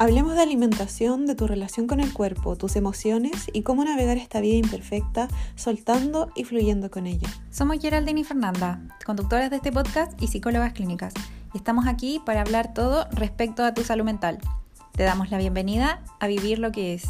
Hablemos de alimentación, de tu relación con el cuerpo, tus emociones y cómo navegar esta vida imperfecta, soltando y fluyendo con ella. Somos Geraldine y Fernanda, conductoras de este podcast y psicólogas clínicas, y estamos aquí para hablar todo respecto a tu salud mental. Te damos la bienvenida a Vivir lo que es.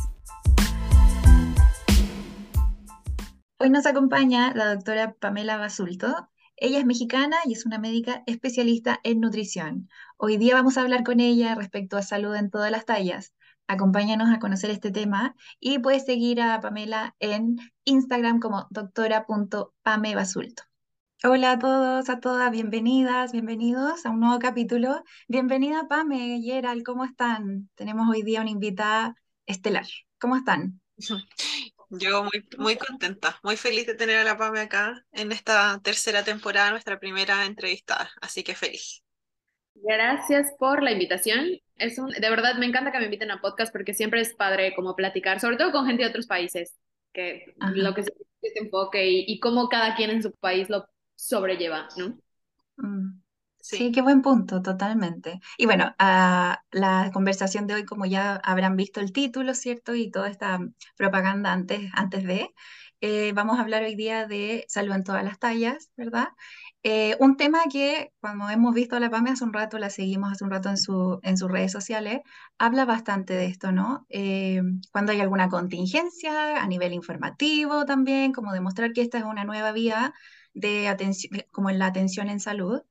Hoy nos acompaña la doctora Pamela Basulto, ella es mexicana y es una médica especialista en nutrición. Hoy día vamos a hablar con ella respecto a salud en todas las tallas. Acompáñanos a conocer este tema y puedes seguir a Pamela en Instagram como doctora.pamebasulto. Hola a todos, a todas, bienvenidas, bienvenidos a un nuevo capítulo. Bienvenida Pame, Gerald, ¿cómo están? Tenemos hoy día una invitada estelar. ¿Cómo están? Yo muy, muy contenta, muy feliz de tener a la PAME acá en esta tercera temporada, nuestra primera entrevistada, así que feliz. Gracias por la invitación. Es un, de verdad me encanta que me inviten a podcast porque siempre es padre como platicar, sobre todo con gente de otros países, que lo que se este enfoque y, y, cómo cada quien en su país lo sobrelleva, ¿no? Mm. Sí. qué buen punto, totalmente. Y bueno, a la conversación de hoy, como ya habrán visto el título, ¿cierto? Y toda esta propaganda antes, antes de, eh, vamos a hablar hoy día de salud en todas las tallas, ¿verdad? Eh, un tema que, cuando hemos visto a la PAME hace un rato, la seguimos hace un rato en, su, en sus redes sociales, habla bastante de esto, ¿no? Eh, cuando hay alguna contingencia a nivel informativo también, como demostrar que esta es una nueva vía de atención, como en la atención en salud.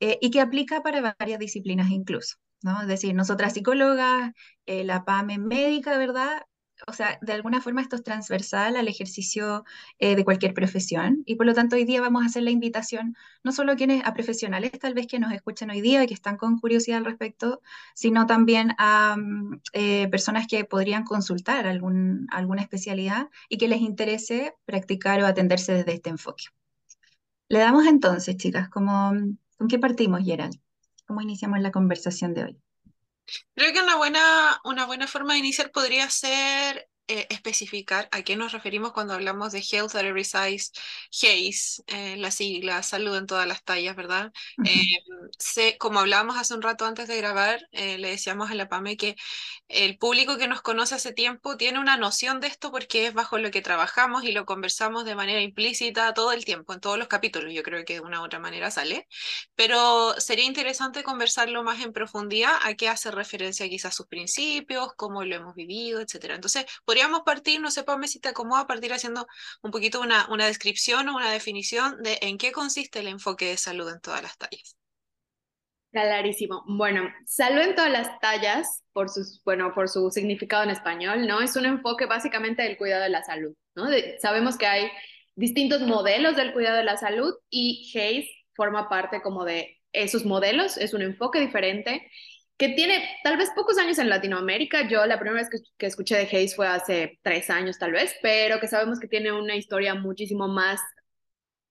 Eh, y que aplica para varias disciplinas incluso, ¿no? Es decir, nosotras psicólogas, eh, la PAME médica, ¿verdad? O sea, de alguna forma esto es transversal al ejercicio eh, de cualquier profesión y por lo tanto hoy día vamos a hacer la invitación no solo a quienes, a profesionales tal vez que nos escuchen hoy día y que están con curiosidad al respecto, sino también a mm, personas que podrían consultar algún, alguna especialidad y que les interese practicar o atenderse desde este enfoque. Le damos entonces, chicas, como ¿Con qué partimos, Gerald? ¿Cómo iniciamos la conversación de hoy? Creo que una buena, una buena forma de iniciar podría ser eh, especificar a qué nos referimos cuando hablamos de Health at Every Size, HACE, eh, la sigla, salud en todas las tallas, ¿verdad? Eh, como hablábamos hace un rato antes de grabar, le decíamos a la PAME que el público que nos conoce hace tiempo tiene una noción de esto porque es bajo lo que trabajamos y lo conversamos de manera implícita todo el tiempo, en todos los capítulos, yo creo que de una u otra manera sale, pero sería interesante conversarlo más en profundidad a qué hace referencia quizás sus principios, cómo lo hemos vivido, etcétera. Entonces, podría podríamos partir, no sé, Pame, si te acomoda, partir haciendo un poquito una, descripción o una definición de en qué consiste el enfoque de salud en todas las tallas. Clarísimo. Bueno, salud en todas las tallas, por, sus, bueno, por su significado en español, ¿no? Es un enfoque básicamente del cuidado de la salud, ¿no? sabemos que hay distintos modelos del cuidado de la salud y Hayes forma parte como de esos modelos, es un enfoque diferente que tiene tal vez pocos años en Latinoamérica. Yo la primera vez que, escuché de Hayes fue hace tres años tal vez, pero que sabemos que tiene una historia muchísimo más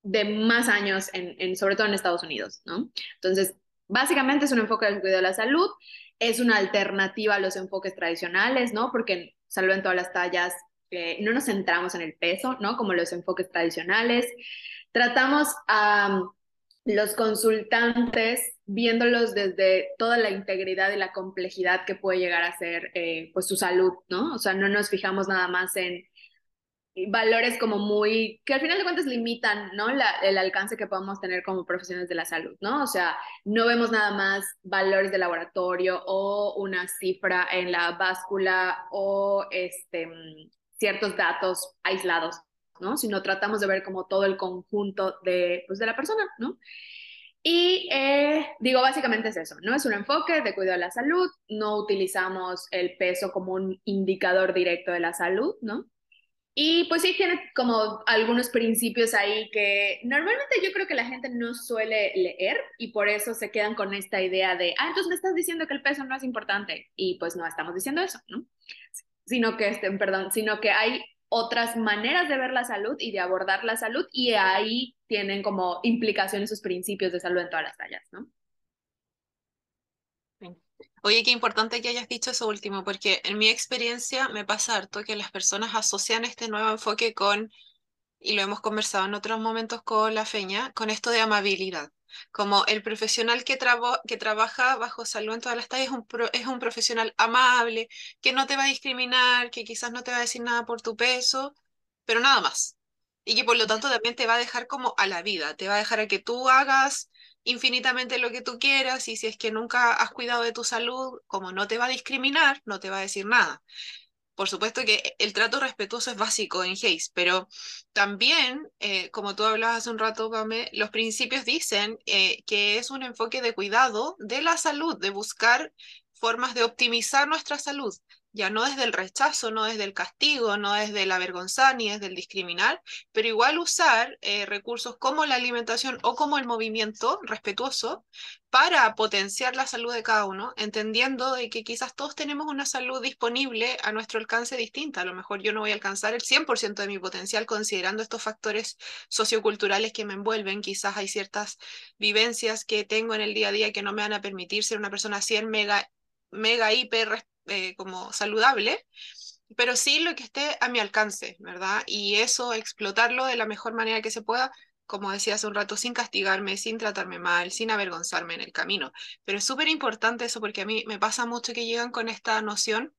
de más años, en, sobre todo en Estados Unidos, ¿no? Entonces, básicamente es un enfoque del cuidado de la salud, es una alternativa a los enfoques tradicionales, ¿no? Porque salud en todas las tallas, eh, no nos centramos en el peso, ¿no? Como los enfoques tradicionales. Tratamos a los consultantes viéndolos desde toda la integridad y la complejidad que puede llegar a ser eh, pues su salud, ¿no? O sea, no nos fijamos nada más en valores como muy, que al final de cuentas limitan, ¿no? el alcance que podemos tener como profesionales de la salud, ¿no? O sea, no vemos nada más valores de laboratorio o una cifra en la báscula o este, ciertos datos aislados, ¿no? Sino tratamos de ver como todo el conjunto de, pues, de la persona, ¿no? Y eh, digo, básicamente es eso, ¿no? Es un enfoque de cuidado de la salud, no utilizamos el peso como un indicador directo de la salud, ¿no? Y pues sí tiene como algunos principios ahí que normalmente yo creo que la gente no suele leer y por eso se quedan con esta idea de, ah, entonces me estás diciendo que el peso no es importante y pues no estamos diciendo eso, ¿no? Sino que, este, perdón, sino que hay otras maneras de ver la salud y de abordar la salud y ahí tienen como implicaciones sus principios de salud en todas las tallas, ¿no? Oye, qué importante que hayas dicho eso último, porque en mi experiencia me pasa harto que las personas asocian este nuevo enfoque con, y lo hemos conversado en otros momentos con la feña, con esto de amabilidad. Como el profesional que, que trabaja bajo salud en todas las tallas es un, es un profesional amable, que no te va a discriminar, que quizás no te va a decir nada por tu peso, pero nada más. Y que por lo tanto también te va a dejar como a la vida, te va a dejar a que tú hagas infinitamente lo que tú quieras y si es que nunca has cuidado de tu salud, como no te va a discriminar, no te va a decir nada. Por supuesto que el trato respetuoso es básico en Hayes, pero también, eh, como tú hablabas hace un rato, Pame, los principios dicen eh, que es un enfoque de cuidado de la salud, de buscar formas de optimizar nuestra salud, ya no desde el rechazo, no desde el castigo, no desde el avergonzar ni desde el discriminar, pero igual usar eh, recursos como la alimentación o como el movimiento respetuoso para potenciar la salud de cada uno, entendiendo de que quizás todos tenemos una salud disponible a nuestro alcance distinta. A lo mejor yo no voy a alcanzar el 100% de mi potencial considerando estos factores socioculturales que me envuelven. Quizás hay ciertas vivencias que tengo en el día a día que no me van a permitir ser una persona 100 mega mega hiper eh, como saludable, pero sí lo que esté a mi alcance, ¿verdad? Y eso, explotarlo de la mejor manera que se pueda, como decía hace un rato, sin castigarme, sin tratarme mal, sin avergonzarme en el camino. Pero es súper importante eso porque a mí me pasa mucho que llegan con esta noción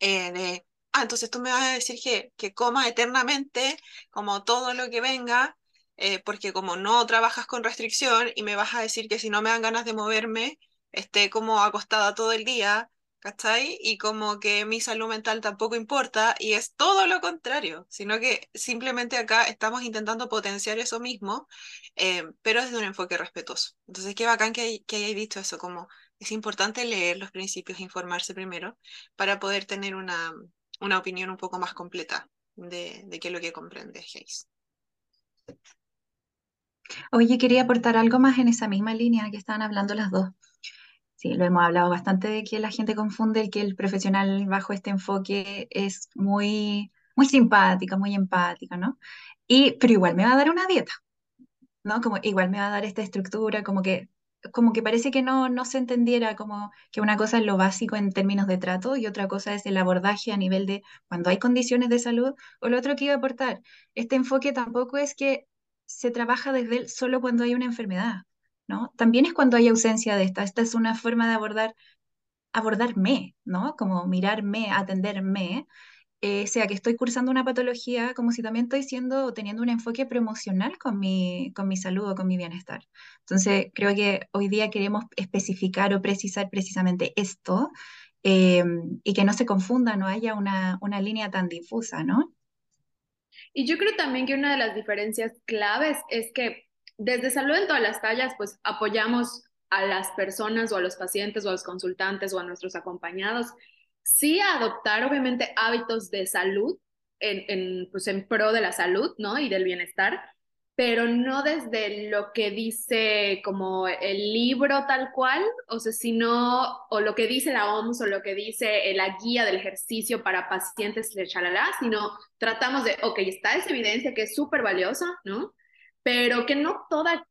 eh, de, ah, entonces tú me vas a decir que, que coma eternamente, como todo lo que venga, eh, porque como no trabajas con restricción y me vas a decir que si no me dan ganas de moverme, esté como acostada todo el día, ¿cachai? Y como que mi salud mental tampoco importa y es todo lo contrario, sino que simplemente acá estamos intentando potenciar eso mismo, eh, pero desde un enfoque respetuoso. Entonces, qué bacán que, que hayáis dicho eso, como es importante leer los principios, informarse primero, para poder tener una, una opinión un poco más completa de, de qué es lo que comprende Hayes. Oye, quería aportar algo más en esa misma línea que estaban hablando las dos. Sí, lo hemos hablado bastante de que la gente confunde el que el profesional bajo este enfoque es muy, muy simpático, muy empático, ¿no? Y, pero igual me va a dar una dieta, ¿no? Como igual me va a dar esta estructura, como que, como que parece que no, no se entendiera como que una cosa es lo básico en términos de trato y otra cosa es el abordaje a nivel de cuando hay condiciones de salud o lo otro que iba a aportar. Este enfoque tampoco es que se trabaja desde él solo cuando hay una enfermedad. ¿No? También es cuando hay ausencia de esta. Esta es una forma de abordar, abordarme, ¿no? Como mirarme, atenderme, eh, sea que estoy cursando una patología, como si también estoy siendo teniendo un enfoque promocional con mi, con mi salud o con mi bienestar. Entonces, creo que hoy día queremos especificar o precisar precisamente esto em, y que no se confunda, no haya una, una línea tan difusa, ¿no? Y yo creo también que una de las diferencias claves es que desde Salud en todas las tallas, pues apoyamos a las personas o a los pacientes o a los consultantes o a nuestros acompañados, sí a adoptar obviamente hábitos de salud en, en, pues, en pro de la salud, ¿no? Y del bienestar, pero no desde lo que dice como el libro tal cual, o sea, sino, o lo que dice la OMS o lo que dice la guía del ejercicio para pacientes de chalala, sino tratamos de, ok, está esa evidencia que es súper valiosa, ¿no? Pero que no toda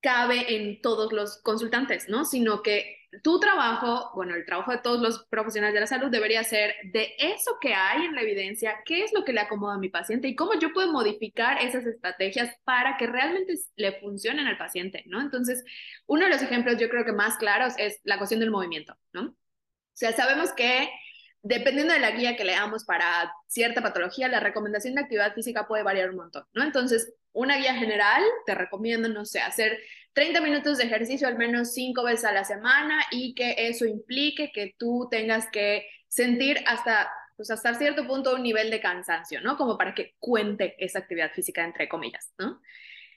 cabe en todos los consultantes, ¿no? Sino que tu trabajo, bueno, el trabajo de todos los profesionales de la salud debería ser de eso que hay en la evidencia, qué es lo que le acomoda a mi paciente y cómo yo puedo modificar esas estrategias para que realmente le funcionen al paciente, ¿no? Entonces, uno de los ejemplos yo creo que más claros es la cuestión del movimiento, ¿no? O sea, sabemos que dependiendo de la guía que leamos para cierta patología, la recomendación de actividad física puede variar un montón, ¿no? Entonces, una guía general te recomiendo, no sé, hacer 30 minutos de ejercicio al menos 5 veces a la semana y que eso implique que tú tengas que sentir hasta, pues hasta cierto punto un nivel de cansancio, ¿no? Como para que cuente esa actividad física, entre comillas, ¿no?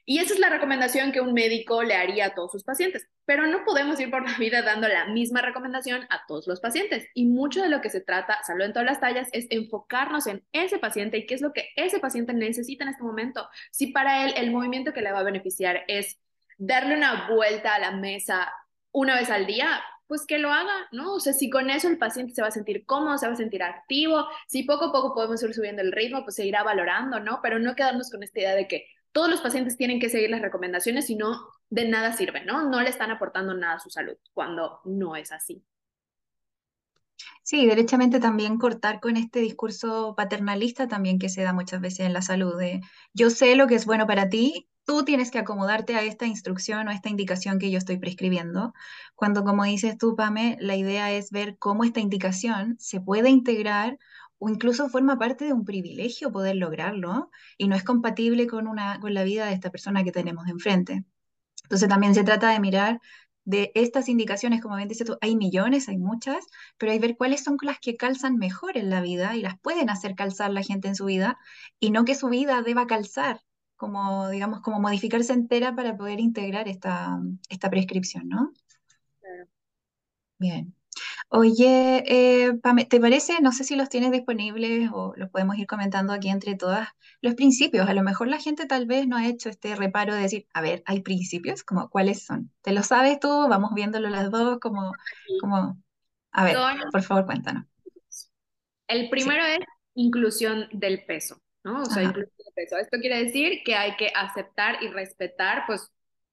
Y esa es la recomendación que un médico le haría a todos sus pacientes, pero no podemos ir por la vida dando la misma recomendación a todos los pacientes. Y mucho de lo que se trata, salud en todas las tallas, es enfocarnos en ese paciente y qué es lo que ese paciente necesita en este momento. Si para él el movimiento que le va a beneficiar es darle una vuelta a la mesa una vez al día, pues que lo haga, ¿no? O sea, si con eso el paciente se va a sentir cómodo, se va a sentir activo, si poco a poco podemos ir subiendo el ritmo, pues se irá valorando, ¿no? Pero no quedarnos con esta idea de que todos los pacientes tienen que seguir las recomendaciones, si no, de nada sirve, ¿no? No le están aportando nada a su salud, cuando no es así. Sí, derechamente también cortar con este discurso paternalista también que se da muchas veces en la salud, yo sé lo que es bueno para ti tú tienes que acomodarte a esta instrucción o esta indicación que yo estoy prescribiendo, cuando como dices tú, Pame, la idea es ver cómo esta indicación se puede integrar o incluso forma parte de un privilegio poder lograrlo y no es compatible con, una, con la vida de esta persona que tenemos enfrente. Entonces también se trata de mirar de estas indicaciones, como bien dices tú, hay millones, hay muchas, pero hay que ver cuáles son las que calzan mejor en la vida y las pueden hacer calzar la gente en su vida y no que su vida deba calzar, como digamos, como modificarse entera para poder integrar esta, esta prescripción, ¿no? Claro. Bien. Oye, eh, ¿te parece? No sé si los tienes disponibles o los podemos ir comentando aquí entre todas. Los principios, a lo mejor la gente tal vez no ha hecho este reparo de decir, a ver, hay principios, como cuáles son. ¿Te lo sabes tú? Vamos viéndolo las dos, como, como, a ver, por favor, cuéntanos. El primero es inclusión del peso, ¿no? O sea, inclusión del peso. Esto quiere decir que hay que aceptar y respetar, pues,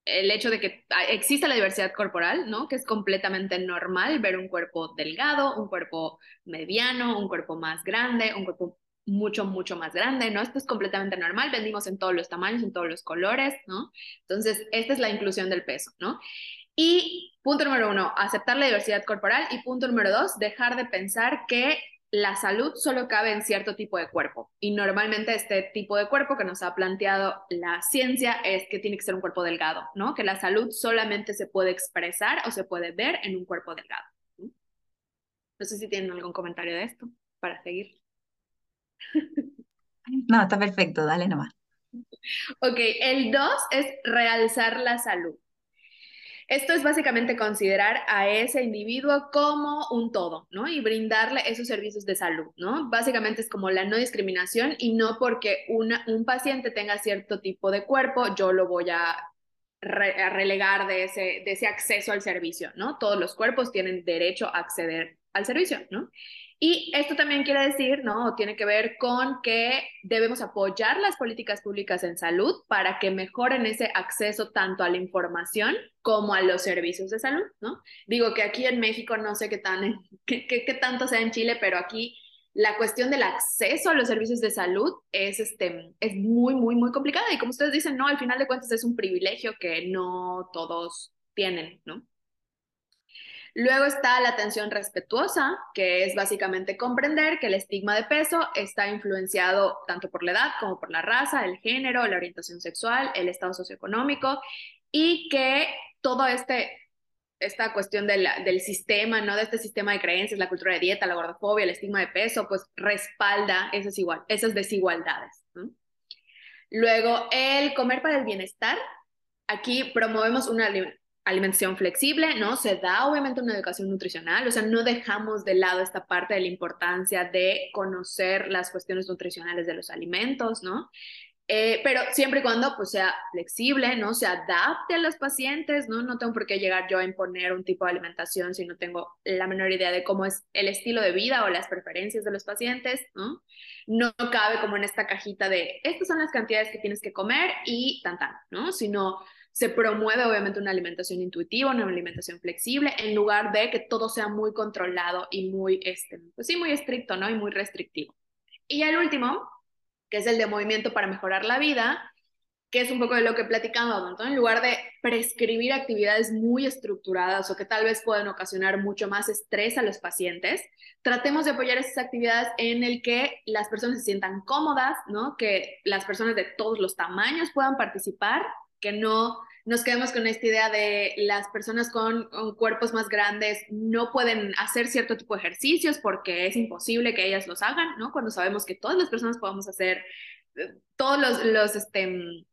el hecho de que exista la diversidad corporal, ¿no? Que es completamente normal ver un cuerpo delgado, un cuerpo mediano, un cuerpo más grande, un cuerpo mucho, mucho más grande, ¿no? Esto es completamente normal, vendimos en todos los tamaños, en todos los colores, ¿no? Entonces, esta es la inclusión del peso, ¿no? Y punto número uno, aceptar la diversidad corporal. Y punto número dos, dejar de pensar que la salud solo cabe en cierto tipo de cuerpo. Y normalmente este tipo de cuerpo que nos ha planteado la ciencia es que tiene que ser un cuerpo delgado, ¿no? Que la salud solamente se puede expresar o se puede ver en un cuerpo delgado. No sé si tienen algún comentario de esto para seguir. No, está perfecto, dale nomás. Ok, el dos es realzar la salud. Esto es básicamente considerar a ese individuo como un todo, ¿no? Y brindarle esos servicios de salud, ¿no? Básicamente es como la no discriminación y no porque un paciente tenga cierto tipo de cuerpo, yo lo voy a, relegar de ese, de ese acceso al servicio, ¿no? Todos los cuerpos tienen derecho a acceder al servicio, ¿no? Y esto también quiere decir, ¿no? Tiene que ver con que debemos apoyar las políticas públicas en salud para que mejoren ese acceso tanto a la información como a los servicios de salud, ¿no? Digo que aquí en México no sé qué, tan, qué, qué, tanto sea en Chile, pero aquí la cuestión del acceso a los servicios de salud es, este, es muy, muy, muy complicada. Y como ustedes dicen, no, al final de cuentas es un privilegio que no todos tienen, ¿no? Luego está la atención respetuosa, que es básicamente comprender que el estigma de peso está influenciado tanto por la edad como por la raza, el género, la orientación sexual, el estado socioeconómico y que todo este esta cuestión del sistema, ¿no? De este sistema de creencias, la cultura de dieta, la gordofobia, el estigma de peso, pues respalda esas, igual, esas desigualdades. Luego, el comer para el bienestar. Aquí promovemos una alimentación flexible, ¿no? Se da obviamente una educación nutricional, o sea, no dejamos de lado esta parte de la importancia de conocer las cuestiones nutricionales de los alimentos, ¿no? Eh, pero siempre y cuando pues sea flexible, ¿no? Se adapte a los pacientes, ¿no? No tengo por qué llegar yo a imponer un tipo de alimentación si no tengo la menor idea de cómo es el estilo de vida o las preferencias de los pacientes, ¿no? No cabe como en esta cajita de, estas son las cantidades que tienes que comer y tan, tan, ¿no? Sino se promueve obviamente una alimentación intuitiva, una alimentación flexible, en lugar de que todo sea muy controlado y muy, este, pues sí, muy estricto, ¿no? Y muy restrictivo. Y el último, que es el de movimiento para mejorar la vida, que es un poco de lo que platicamos, ¿no? En lugar de prescribir actividades muy estructuradas o que tal vez puedan ocasionar mucho más estrés a los pacientes, tratemos de apoyar esas actividades en el que las personas se sientan cómodas, ¿no? Que las personas de todos los tamaños puedan participar, que no nos quedemos con esta idea de las personas con, cuerpos más grandes no pueden hacer cierto tipo de ejercicios porque es imposible que ellas los hagan, ¿no? Cuando sabemos que todas las personas podemos hacer eh, todos los, los este,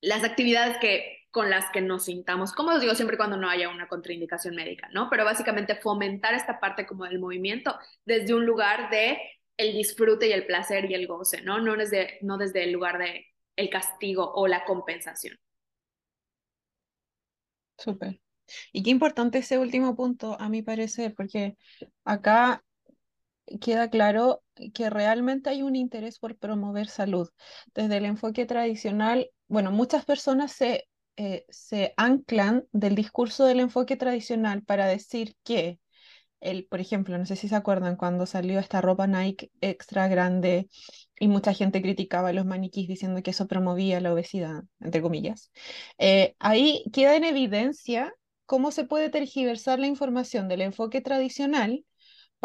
las actividades que con las que nos sintamos cómodos, digo siempre cuando no haya una contraindicación médica, ¿no? Pero básicamente fomentar esta parte como del movimiento desde un lugar de el disfrute y el placer y el goce, ¿no? No desde, no desde el lugar de el castigo o la compensación. Súper. Y qué importante ese último punto, a mi parecer, porque acá queda claro que realmente hay un interés por promover salud. Desde el enfoque tradicional, bueno, muchas personas se, eh, se anclan del discurso del enfoque tradicional para decir que por ejemplo, no sé si se acuerdan cuando salió esta ropa Nike extra grande y mucha gente criticaba a los maniquís diciendo que eso promovía la obesidad, entre comillas. Eh, ahí queda en evidencia cómo se puede tergiversar la información del enfoque tradicional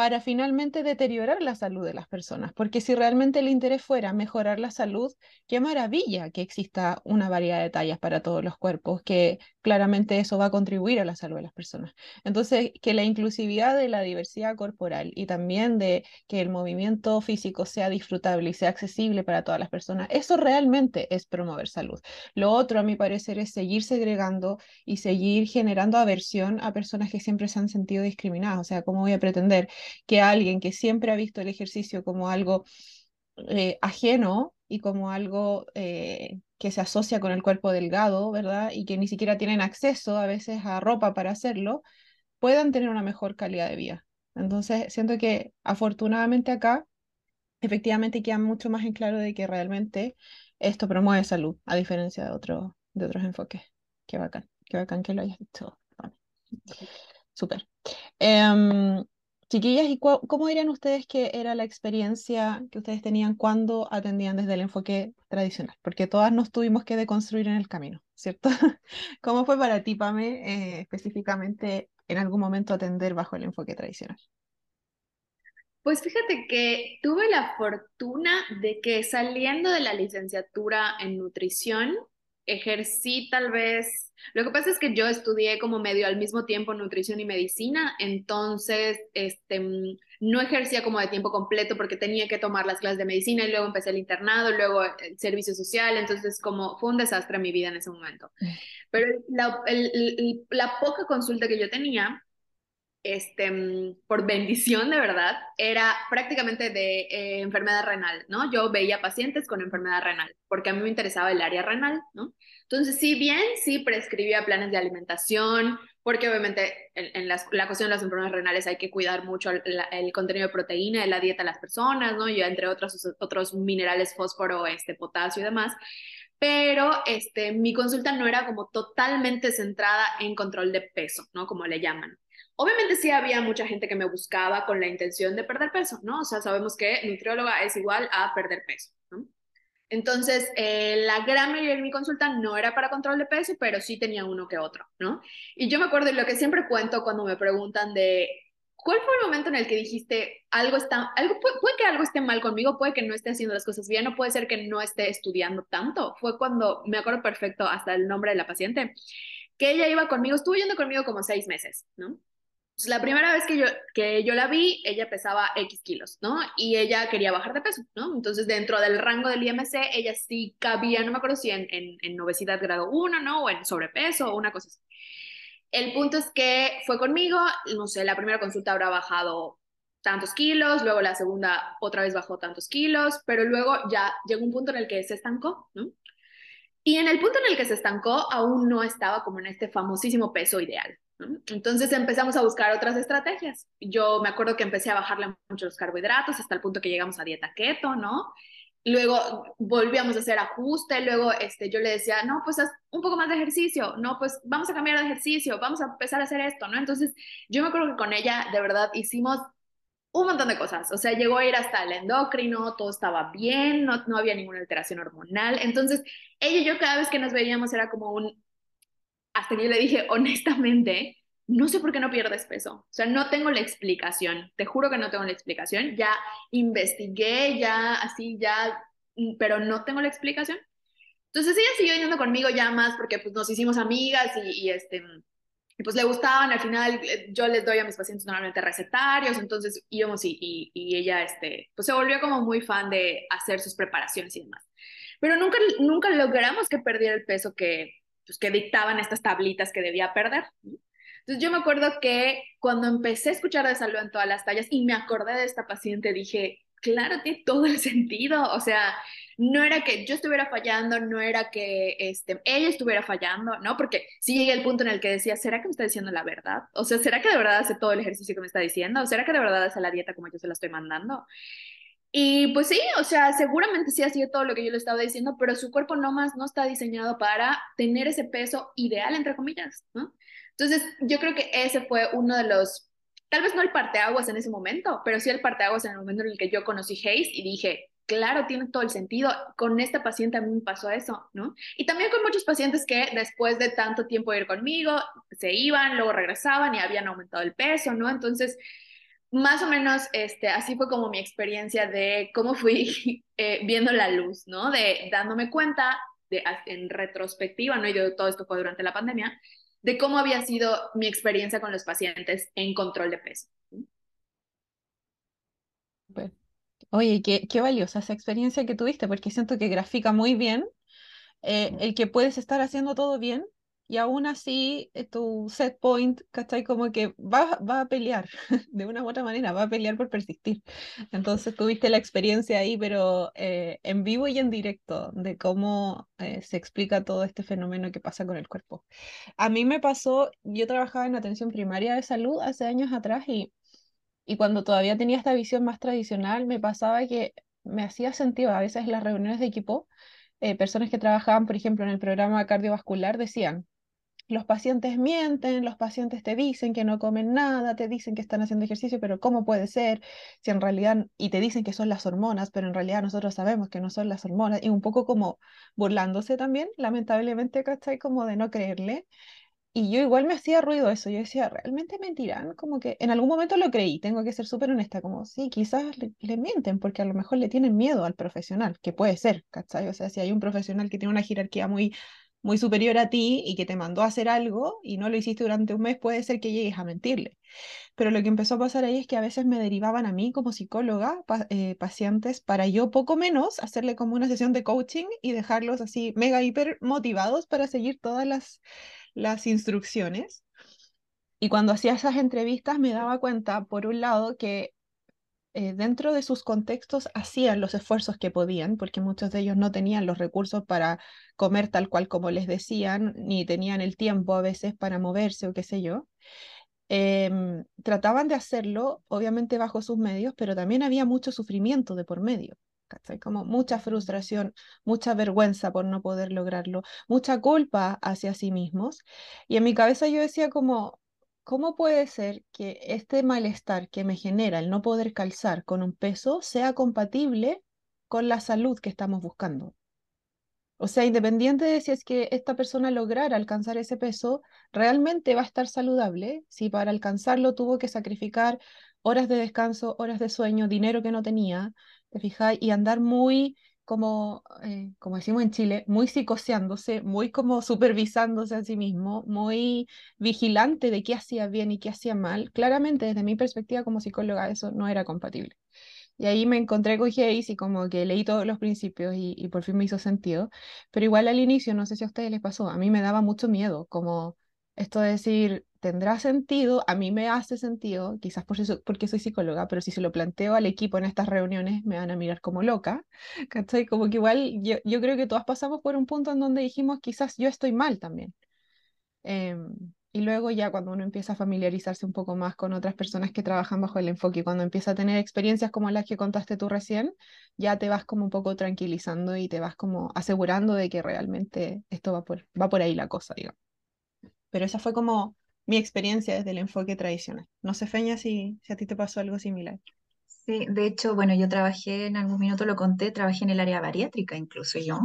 para finalmente deteriorar la salud de las personas. Porque si realmente el interés fuera mejorar la salud, qué maravilla que exista una variedad de tallas para todos los cuerpos, que claramente eso va a contribuir a la salud de las personas. Entonces, que la inclusividad de la diversidad corporal y también de que el movimiento físico sea disfrutable y sea accesible para todas las personas, eso realmente es promover salud. Lo otro, a mi parecer, es seguir segregando y seguir generando aversión a personas que siempre se han sentido discriminadas. O sea, ¿cómo voy a pretender que alguien que siempre ha visto el ejercicio como algo eh, ajeno y como algo eh, que se asocia con el cuerpo delgado, ¿verdad? Y que ni siquiera tienen acceso a veces a ropa para hacerlo, puedan tener una mejor calidad de vida. Entonces, siento que afortunadamente acá, efectivamente queda mucho más en claro de que realmente esto promueve salud, a diferencia de, otro, de otros enfoques. Qué bacán, qué bacán que lo hayas dicho. Súper. Em, Chiquillas, ¿y cómo dirían ustedes que era la experiencia que ustedes tenían cuando atendían desde el enfoque tradicional? Porque todas nos tuvimos que deconstruir en el camino, ¿cierto? ¿Cómo fue para ti, Pame, eh, específicamente en algún momento atender bajo el enfoque tradicional? Pues fíjate que tuve la fortuna de que saliendo de la licenciatura en nutrición, ejercí tal vez lo que pasa es que yo estudié como medio al mismo tiempo nutrición y medicina, entonces este, mm, no ejercía como de tiempo completo porque tenía que tomar las clases de medicina y luego empecé el internado, luego el servicio social, entonces como fue un desastre mi vida en ese momento. Mm. Pero la, la poca consulta que yo tenía, este, mm, por bendición de verdad, era prácticamente de eh, enfermedad renal, ¿no? Yo veía pacientes con enfermedad renal, porque a mí me interesaba el área renal, ¿no? Entonces, si bien sí prescribía planes de alimentación, porque obviamente en, la cuestión de las enfermedades renales hay que cuidar mucho el, contenido de proteína de la dieta de las personas, ¿no? Y entre otros, otros minerales, fósforo, este, potasio y demás. Pero este, mi consulta no era como totalmente centrada en control de peso, ¿no? Como le llaman. Obviamente sí había mucha gente que me buscaba con la intención de perder peso, ¿no? O sea, sabemos que nutrióloga es igual a perder peso, ¿no? Entonces, eh, la gran mayoría de mi consulta no era para control de peso, pero sí tenía uno que otro, ¿no? Y yo me acuerdo de lo que siempre cuento cuando me preguntan de, ¿cuál fue el momento en el que dijiste, algo está, puede, que algo esté mal conmigo, puede que no esté haciendo las cosas bien, o puede ser que no esté estudiando tanto? Fue cuando, me acuerdo perfecto hasta el nombre de la paciente, que ella iba conmigo, estuvo yendo conmigo como seis meses, ¿no? La primera vez que yo, que yo la vi, ella pesaba X kilos, ¿no? Y ella quería bajar de peso, ¿no? Entonces, dentro del rango del IMC, ella sí cabía, no me acuerdo si en, en, obesidad grado 1, ¿no? O en sobrepeso o una cosa así. El punto es que fue conmigo, no sé, la primera consulta habrá bajado tantos kilos, luego la segunda otra vez bajó tantos kilos, pero luego ya llegó un punto en el que se estancó, ¿no? Y en el punto en el que se estancó, aún no estaba como en este famosísimo peso ideal, entonces empezamos a buscar otras estrategias. Yo me acuerdo que empecé a bajarle mucho los carbohidratos hasta el punto que llegamos a dieta keto, ¿no? Luego volvíamos a hacer ajuste, luego este, yo le decía, no, pues haz un poco más de ejercicio, no, pues vamos a cambiar de ejercicio, vamos a empezar a hacer esto, ¿no? Entonces yo me acuerdo que con ella de verdad hicimos un montón de cosas, o sea, llegó a ir hasta el endocrino, todo estaba bien, no, no había ninguna alteración hormonal, entonces ella y yo cada vez que nos veíamos era como un, hasta que yo le dije, honestamente, no sé por qué no pierdes peso. O sea, no tengo la explicación. Te juro que no tengo la explicación. Ya investigué, ya así, ya, mm, pero no tengo la explicación. Entonces ella siguió yendo conmigo ya más porque pues nos hicimos amigas y, este, pues le gustaban. Al final eh, yo les doy a mis pacientes normalmente recetarios, entonces íbamos y, y, y ella, este, pues se volvió como muy fan de hacer sus preparaciones y demás. Pero nunca, nunca logramos que perdiera el peso que, pues, que dictaban estas tablitas que debía perder. Entonces yo me acuerdo que cuando empecé a escuchar de salud en todas las tallas y me acordé de esta paciente, dije, claro, tiene todo el sentido. O sea, no era que yo estuviera fallando, no era que este, ella estuviera fallando, ¿no? Porque sí llegué al punto en el que decía, ¿será que me está diciendo la verdad? O sea, ¿será que de verdad hace todo el ejercicio que me está diciendo? ¿O será que de verdad hace la dieta como yo se la estoy mandando? Y pues sí, o sea, seguramente sí ha sido todo lo que yo le estaba diciendo, pero su cuerpo no más no está diseñado para tener ese peso ideal, entre comillas, ¿no? Entonces, yo creo que ese fue uno de los tal vez no el parteaguas en ese momento, pero sí el parteaguas en el momento en el que yo conocí Hayes y dije, claro, tiene todo el sentido. Con esta paciente a mí me pasó eso, ¿no? Y también con muchos pacientes que después de tanto tiempo ir conmigo, se iban, luego regresaban y habían aumentado el peso, ¿no? Entonces, más o menos, este, así fue como mi experiencia de cómo fui eh, viendo la luz, ¿no? De dándome cuenta de, en retrospectiva, ¿no? Y de todo esto fue durante la pandemia, de cómo había sido mi experiencia con los pacientes en control de peso. Oye, qué, qué valiosa esa experiencia que tuviste, porque siento que grafica muy bien eh, el que puedes estar haciendo todo bien y aún así eh, tu set point, ¿cachai? Como que va, va a pelear, de una u otra manera, va a pelear por persistir. Entonces tuviste la experiencia ahí, pero eh, en vivo y en directo, de cómo se explica todo este fenómeno que pasa con el cuerpo. A mí me pasó, yo trabajaba en atención primaria de salud hace años atrás y y cuando todavía tenía esta visión más tradicional, me pasaba que me hacía sentido, a veces en las reuniones de equipo, eh, personas que trabajaban, por ejemplo, en el programa cardiovascular decían, los pacientes mienten, los pacientes te dicen que no comen nada, te dicen que están haciendo ejercicio, pero ¿cómo puede ser? Si en realidad, y te dicen que son las hormonas, pero en realidad nosotros sabemos que no son las hormonas, y un poco como burlándose también, lamentablemente, ¿cachai? Como de no creerle. Y yo igual me hacía ruido eso, yo decía, ¿realmente mentirán? Como que en algún momento lo creí, tengo que ser súper honesta, como, sí, quizás le, mienten porque a lo mejor le tienen miedo al profesional, que puede ser, ¿cachai? O sea, si hay un profesional que tiene una jerarquía muy, muy superior a ti y que te mandó a hacer algo y no lo hiciste durante un mes, puede ser que llegues a mentirle. Pero lo que empezó a pasar ahí es que a veces me derivaban a mí como psicóloga eh, pacientes para yo poco menos hacerle como una sesión de coaching y dejarlos así mega hiper motivados para seguir todas las las instrucciones. Y cuando hacía esas entrevistas me daba cuenta, por un lado, que eh, dentro de sus contextos hacían los esfuerzos que podían, porque muchos de ellos no tenían los recursos para comer tal cual como les decían, ni tenían el tiempo a veces para moverse o qué sé yo. Em, trataban de hacerlo, obviamente bajo sus medios, pero también había mucho sufrimiento de por medio. Como mucha frustración, mucha vergüenza por no poder lograrlo, mucha culpa hacia sí mismos. Y en mi cabeza yo decía como, ¿cómo puede ser que este malestar que me genera el no poder calzar con un peso sea compatible con la salud que estamos buscando? O sea, independiente de si es que esta persona lograra alcanzar ese peso, realmente va a estar saludable si para alcanzarlo tuvo que sacrificar horas de descanso, horas de sueño, dinero que no tenía, ¿te fijáis? Y andar muy, como, eh, como decimos en Chile, muy psicoseándose, muy como supervisándose a sí mismo, muy vigilante de qué hacía bien y qué hacía mal. Claramente, desde mi perspectiva como psicóloga, eso no era compatible. Y ahí me encontré con Hayes y como que leí todos los principios y, y, por fin me hizo sentido. Pero igual al inicio, no sé si a ustedes les pasó, a mí me daba mucho miedo, como esto de decir, tendrá sentido, a mí me hace sentido, quizás por eso, porque soy psicóloga, pero si se lo planteo al equipo en estas reuniones me van a mirar como loca, ¿cachai? Como que igual yo, yo creo que todas pasamos por un punto en donde dijimos, quizás yo estoy mal también. Em, y luego ya cuando uno empieza a familiarizarse un poco más con otras personas que trabajan bajo el enfoque, cuando empieza a tener experiencias como las que contaste tú recién, ya te vas como un poco tranquilizando y te vas como asegurando de que realmente esto va por, va por ahí la cosa, digamos. Pero esa fue como mi experiencia desde el enfoque tradicional. No sé, Feña, si, si a ti te pasó algo similar. Sí, de hecho, bueno, yo trabajé, en algún minuto lo conté, trabajé en el área bariátrica, incluso yo.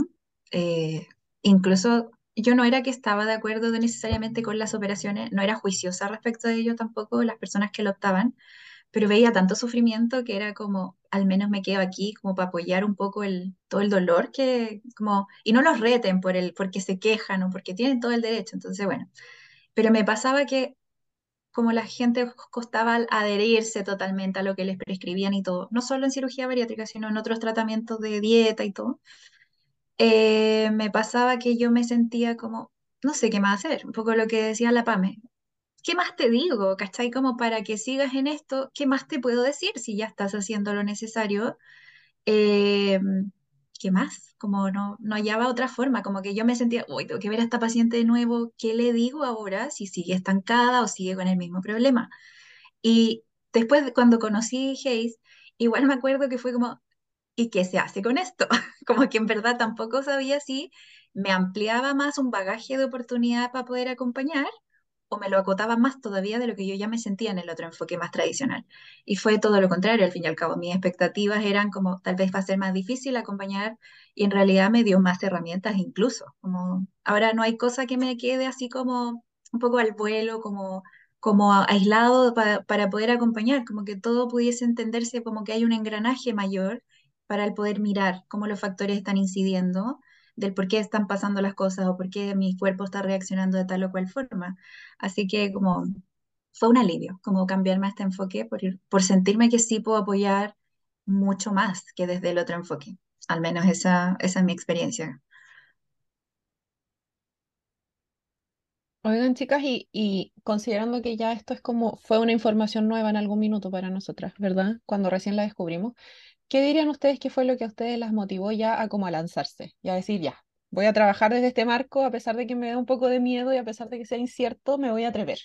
Eh, incluso yo no era que estaba de acuerdo necesariamente con las operaciones, no era juiciosa respecto de ello tampoco, las personas que lo optaban, pero veía tanto sufrimiento que era como, al menos me quedo aquí como para apoyar un poco el, todo el dolor que, como, y no los reten por el, porque se quejan o porque tienen todo el derecho. Entonces, bueno, pero me pasaba que como la gente costaba adherirse totalmente a lo que les prescribían y todo, no solo en cirugía bariátrica, sino en otros tratamientos de dieta y todo, eh, me pasaba que yo me sentía como, no sé qué más hacer, un poco lo que decía la PAME, ¿qué más te digo? ¿Cachai? Como para que sigas en esto, ¿qué más te puedo decir si ya estás haciendo lo necesario? Eh, ¿qué más? Como no, no hallaba otra forma, como que yo me sentía, uy, tengo que ver a esta paciente de nuevo, ¿qué le digo ahora si sigue estancada o sigue con el mismo problema? Y después, cuando conocí Hayes, igual me acuerdo que fue como, ¿y qué se hace con esto? como que en verdad tampoco sabía si me ampliaba más un bagaje de oportunidad para poder acompañar o me lo acotaba más todavía de lo que yo ya me sentía en el otro enfoque más tradicional. Y fue todo lo contrario, al fin y al cabo. Mis expectativas eran como tal vez va a ser más difícil acompañar y en realidad me dio más herramientas incluso. Como ahora no hay cosa que me quede así como un poco al vuelo, como como aislado para, para poder acompañar, como que todo pudiese entenderse como que hay un engranaje mayor para el poder mirar cómo los factores están incidiendo del por qué están pasando las cosas o por qué mi cuerpo está reaccionando de tal o cual forma. Así que como fue un alivio, como cambiarme a este enfoque por, por sentirme que sí puedo apoyar mucho más que desde el otro enfoque. Al menos esa, esa es mi experiencia. Oigan, chicas, y, y considerando que ya esto es como fue una información nueva en algún minuto para nosotras, ¿verdad? Cuando recién la descubrimos, ¿qué dirían ustedes que fue lo que a ustedes las motivó ya a como a lanzarse y a decir, ya, voy a trabajar desde este marco, a pesar de que me da un poco de miedo y a pesar de que sea incierto, me voy a atrever?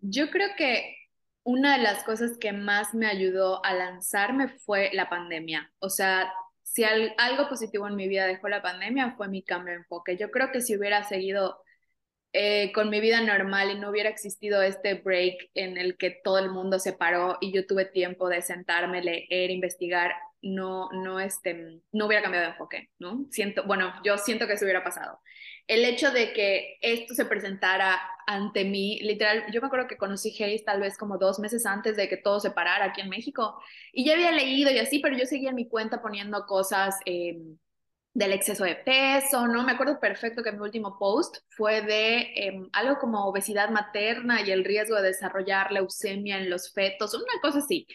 Yo creo que una de las cosas que más me ayudó a lanzarme fue la pandemia. O sea, si algo positivo en mi vida dejó la pandemia fue mi cambio de enfoque. Yo creo que si hubiera seguido eh, con mi vida normal y no hubiera existido este break en el que todo el mundo se paró y yo tuve tiempo de sentarme, leer, investigar, no, no, este, no hubiera cambiado de enfoque, ¿no? Siento, bueno, yo siento que eso hubiera pasado. El hecho de que esto se presentara ante mí, literal, yo me acuerdo que conocí Hayes tal vez como dos meses antes de que todo se parara aquí en México y ya había leído y así, pero yo seguía en mi cuenta poniendo cosas. Eh, del exceso de peso, ¿no? Me acuerdo perfecto que mi último post fue de em, algo como obesidad materna y el riesgo de desarrollar leucemia en los fetos, una cosa así.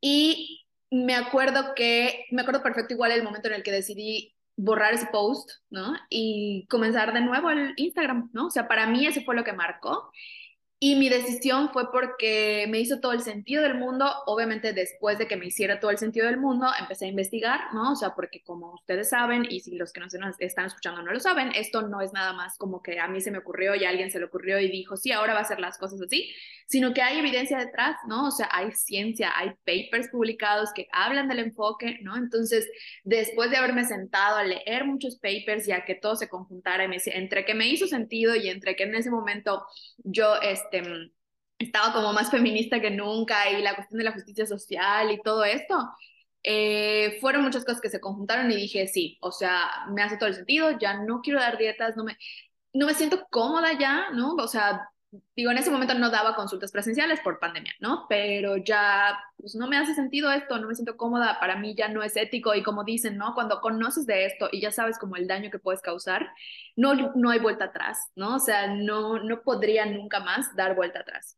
Y me acuerdo que, me acuerdo perfecto igual el momento en el que decidí borrar ese post, ¿no? Y comenzar de nuevo el Instagram, ¿no? O sea, para mí ese fue lo que marcó. Y mi decisión fue porque me hizo todo el sentido del mundo. Obviamente después de que me hiciera todo el sentido del mundo, empecé a investigar, ¿no? O sea, porque como ustedes saben, y si los que nos están escuchando no lo saben, esto no es nada más como que a mí se me ocurrió y a alguien se le ocurrió y dijo, sí, ahora va a ser las cosas así, sino que hay evidencia detrás, ¿no? O sea, hay ciencia, hay papers publicados que hablan del enfoque, ¿no? Entonces, después de haberme sentado a leer muchos papers y a que todo se conjuntara, entre que me hizo sentido y entre que en ese momento yo, este, estaba como más feminista que nunca y la cuestión de la justicia social y todo esto, eh, fueron muchas cosas que se conjuntaron y dije, sí, o sea, me hace todo el sentido, ya no quiero dar dietas, no me, no me siento cómoda ya, ¿no? O sea, digo, en ese momento no daba consultas presenciales por pandemia, ¿no? Pero ya, pues no me hace sentido esto, no me siento cómoda, para mí ya no es ético y como dicen, ¿no? Cuando conoces de esto y ya sabes como el daño que puedes causar, no, no hay vuelta atrás, ¿no? O sea, no, no podría nunca más dar vuelta atrás.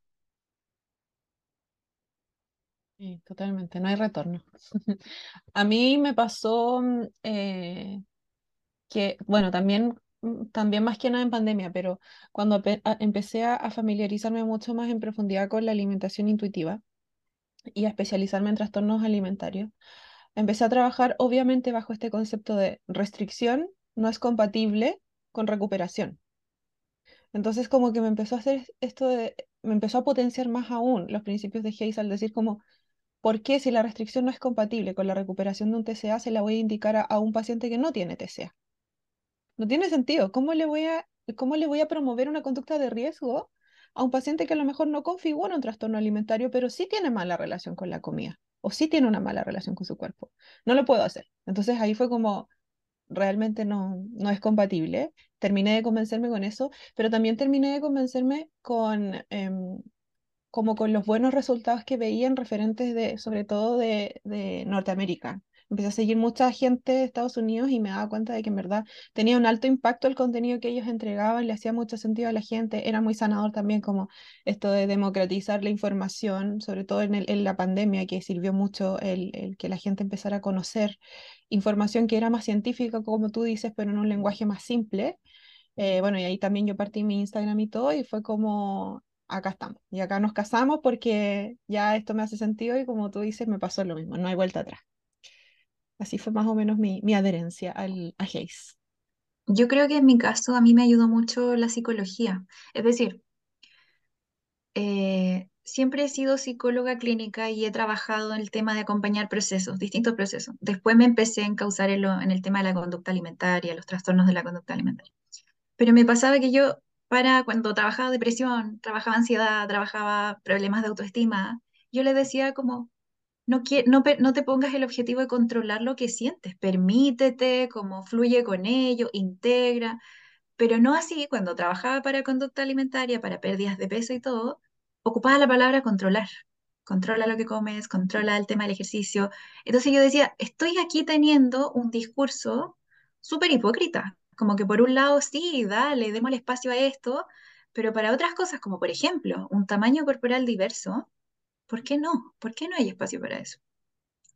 Sí, totalmente, no hay retorno. A mí me pasó eh, que, bueno, también Mm, también más que nada en pandemia, pero cuando empecé a, familiarizarme mucho más en profundidad con la alimentación intuitiva y a especializarme en trastornos alimentarios, empecé a trabajar obviamente bajo este concepto de restricción no es compatible con recuperación. Entonces como que me empezó a hacer esto me empezó a potenciar más aún los principios de Hayes al decir como, ¿por qué si la restricción no es compatible con la recuperación de un TCA se la voy a indicar a, a un paciente que no tiene TCA? No tiene sentido. ¿Cómo le voy a, cómo le voy a promover una conducta de riesgo a un paciente que a lo mejor no configura un trastorno alimentario, pero sí tiene mala relación con la comida o sí tiene una mala relación con su cuerpo? No lo puedo hacer. Entonces ahí fue como, realmente no, no es compatible. Terminé de convencerme con eso, pero también terminé de convencerme con, em, como con los buenos resultados que veía en referentes de, sobre todo de, de Norteamérica empecé a seguir mucha gente de Estados Unidos y me daba cuenta de que en verdad tenía un alto impacto el contenido que ellos entregaban, le hacía mucho sentido a la gente, era muy sanador también como esto de democratizar la información, sobre todo en, el, en la pandemia, que sirvió mucho el, el, que la gente empezara a conocer información que era más científica, como tú dices, pero en un lenguaje más simple. Eh, bueno, y ahí también yo partí mi Instagram y todo, y fue como, acá estamos, y acá nos casamos porque ya esto me hace sentido y como tú dices, me pasó lo mismo, no hay vuelta atrás. Así fue más o menos mi, mi adherencia al, a Hayes. Yo creo que en mi caso a mí me ayudó mucho la psicología. Es decir, eh, siempre he sido psicóloga clínica y he trabajado en el tema de acompañar procesos, distintos procesos. Después me empecé a encauzar en, en el tema de la conducta alimentaria, los trastornos de la conducta alimentaria. Pero me pasaba que yo para cuando trabajaba depresión, trabajaba ansiedad, trabajaba problemas de autoestima, yo le decía como, no, no, no te pongas el objetivo de controlar lo que sientes, permítete, como fluye con ello, integra, pero no así cuando trabajaba para conducta alimentaria, para pérdidas de peso y todo, ocupaba la palabra controlar. Controla lo que comes, controla el tema del ejercicio. Entonces yo decía, estoy aquí teniendo un discurso súper hipócrita, como que por un lado sí, dale, demos el espacio a esto, pero para otras cosas, como por ejemplo un tamaño corporal diverso, ¿por qué no? ¿Por qué no hay espacio para eso?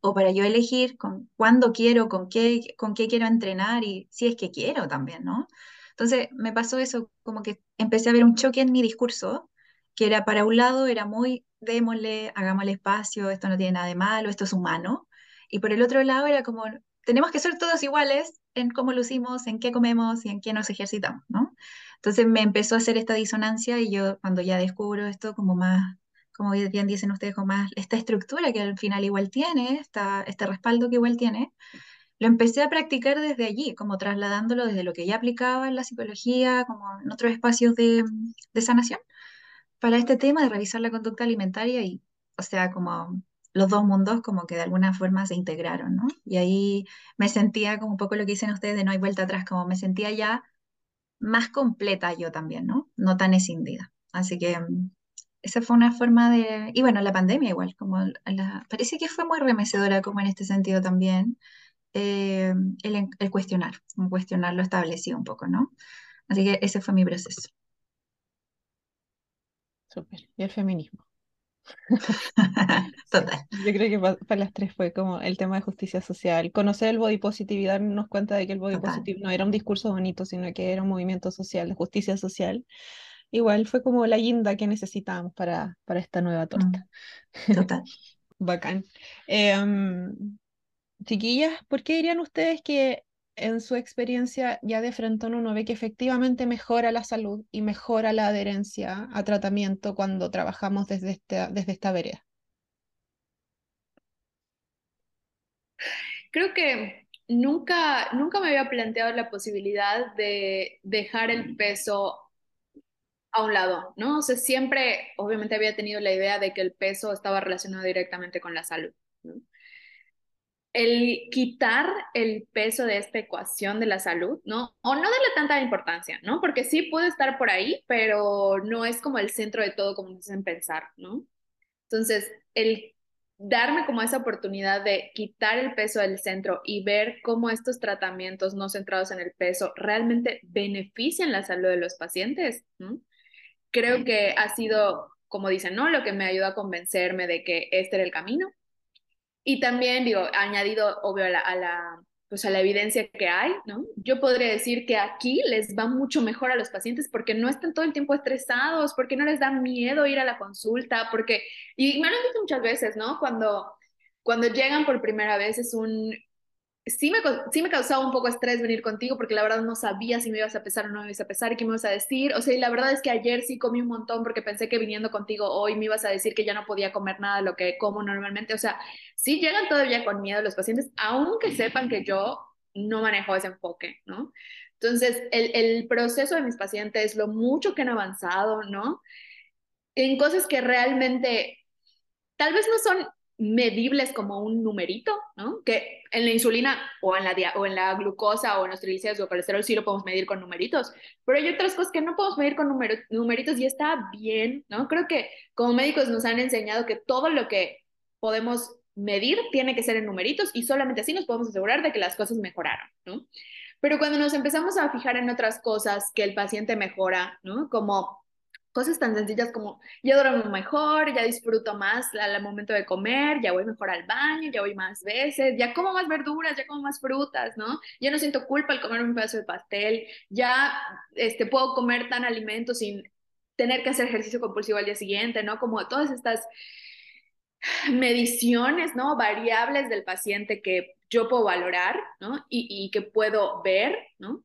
O para yo elegir con cuándo quiero, con qué, con qué quiero entrenar y si es que quiero también, ¿no? Entonces me pasó eso, como que empecé a ver un choque en mi discurso, que era para un lado era muy, démosle, hagámosle espacio, esto no tiene nada de malo, esto es humano, y por el otro lado era como, tenemos que ser todos iguales en cómo lucimos, en qué comemos y en qué nos ejercitamos, ¿no? Entonces me empezó a hacer esta disonancia y yo cuando ya descubro esto como más, como bien dicen ustedes, como más esta estructura que al final igual tiene, esta, este respaldo que igual tiene, lo empecé a practicar desde allí, como trasladándolo desde lo que ya aplicaba en la psicología, como en otros espacios de, de sanación, para este tema de revisar la conducta alimentaria y, o sea, como los dos mundos como que de alguna forma se integraron, ¿no? Y ahí me sentía como un poco lo que dicen ustedes de no hay vuelta atrás, como me sentía ya más completa yo también, ¿no? No tan escindida. Así que mm, esa fue una forma de... Y bueno, la pandemia igual, como parece que fue muy remecedora como en este sentido también, eh, el, el cuestionar, cuestionar lo establecido un poco, ¿no? Así que ese fue mi proceso. Súper. Y el feminismo. Total. Yo creo que para, las tres fue como el tema de justicia social. Conocer el body positive darnos cuenta de que el body positive no era un discurso bonito, sino que era un movimiento social, de justicia social. Igual fue como la guinda que necesitábamos para, para esta nueva torta. Mm, total. Bacán. Em, chiquillas, ¿por qué dirían ustedes que en su experiencia ya de frente uno ve que efectivamente mejora la salud y mejora la adherencia a tratamiento cuando trabajamos desde esta, desde esta vereda? Creo que nunca, nunca me había planteado la posibilidad de dejar el peso a un lado, ¿no? O sea, siempre, obviamente había tenido la idea de que el peso estaba relacionado directamente con la salud, ¿no? el quitar el peso de esta ecuación de la salud, ¿no? O no darle tanta importancia, ¿no? Porque sí puede estar por ahí, pero no es como el centro de todo como hacen pensar, ¿no? Entonces, el darme como esa oportunidad de quitar el peso del centro y ver cómo estos tratamientos no centrados en el peso realmente benefician la salud de los pacientes, ¿no? Creo que ha sido, como dicen, ¿no? Lo que me ayudó a convencerme de que este era el camino y también, digo, añadido, obvio, a la, pues a la evidencia que hay, ¿no? Yo podría decir que aquí les va mucho mejor a los pacientes porque no están todo el tiempo estresados, porque no les da miedo ir a la consulta, porque, y me lo han dicho muchas veces, ¿no? Cuando, cuando llegan por primera vez es un, sí me, sí me causaba un poco estrés venir contigo porque la verdad no sabía si me ibas a pesar o no me ibas a pesar qué me ibas a decir. O sea, y la verdad es que ayer sí comí un montón porque pensé que viniendo contigo hoy me ibas a decir que ya no podía comer nada de lo que como normalmente. O sea, sí llegan todavía con miedo los pacientes, aunque sepan que yo no manejo ese enfoque, ¿no? Entonces, el, el proceso de mis pacientes, lo mucho que han avanzado, ¿no? En cosas que realmente tal vez no son medibles como un numerito, ¿no? Que en la insulina o en la, glucosa o en los triglicéridos o colesterol sí lo podemos medir con numeritos, pero hay otras cosas que no podemos medir con numeritos y está bien, ¿no? Creo que como médicos nos han enseñado que todo lo que podemos medir tiene que ser en numeritos y solamente así nos podemos asegurar de que las cosas mejoraron, ¿no? Pero cuando nos empezamos a fijar en otras cosas que el paciente mejora, ¿no? Como cosas tan sencillas como ya duermo mejor, ya disfruto más al momento de comer, ya voy mejor al baño, ya voy más veces, ya como más verduras, ya como más frutas, ¿no? Ya no siento culpa al comer un pedazo de pastel, ya este, puedo comer tan alimento sin tener que hacer ejercicio compulsivo al día siguiente, ¿no? Como todas estas mediciones, ¿no? Variables del paciente que yo puedo valorar, ¿no? Y, y que puedo ver, ¿no?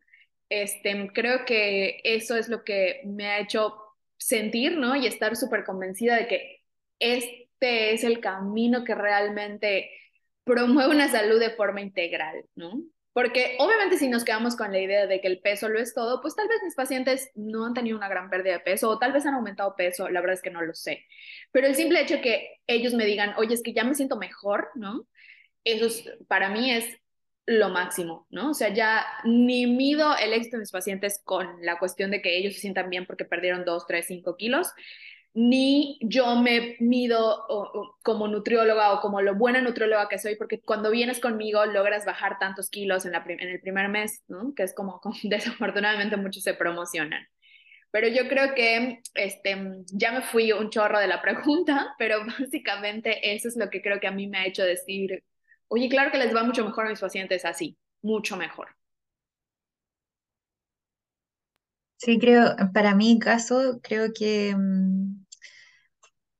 Este, creo que eso es lo que me ha hecho sentir, ¿no? Y estar súper convencida de que este es el camino que realmente promueve una salud de forma integral, ¿no? Porque obviamente si nos quedamos con la idea de que el peso lo es todo, pues tal vez mis pacientes no han tenido una gran pérdida de peso o tal vez han aumentado peso, la verdad es que no lo sé. Pero el simple hecho que ellos me digan, oye, es que ya me siento mejor, ¿no? Eso para mí es lo máximo, ¿no? O sea, ya ni mido el éxito de mis pacientes con la cuestión de que ellos se sientan bien porque perdieron 2, 3, 5 kilos, ni yo me mido como nutrióloga o como lo buena nutrióloga que soy, porque cuando vienes conmigo logras bajar tantos kilos en, la en el primer mes, ¿no? Que es como, como, desafortunadamente muchos se promocionan. Pero yo creo que este, ya me fui un chorro de la pregunta, pero básicamente eso es lo que creo que a mí me ha hecho decir, oye, claro que les va mucho mejor a mis pacientes así, mucho mejor. Sí, creo, para mi caso, creo que mm,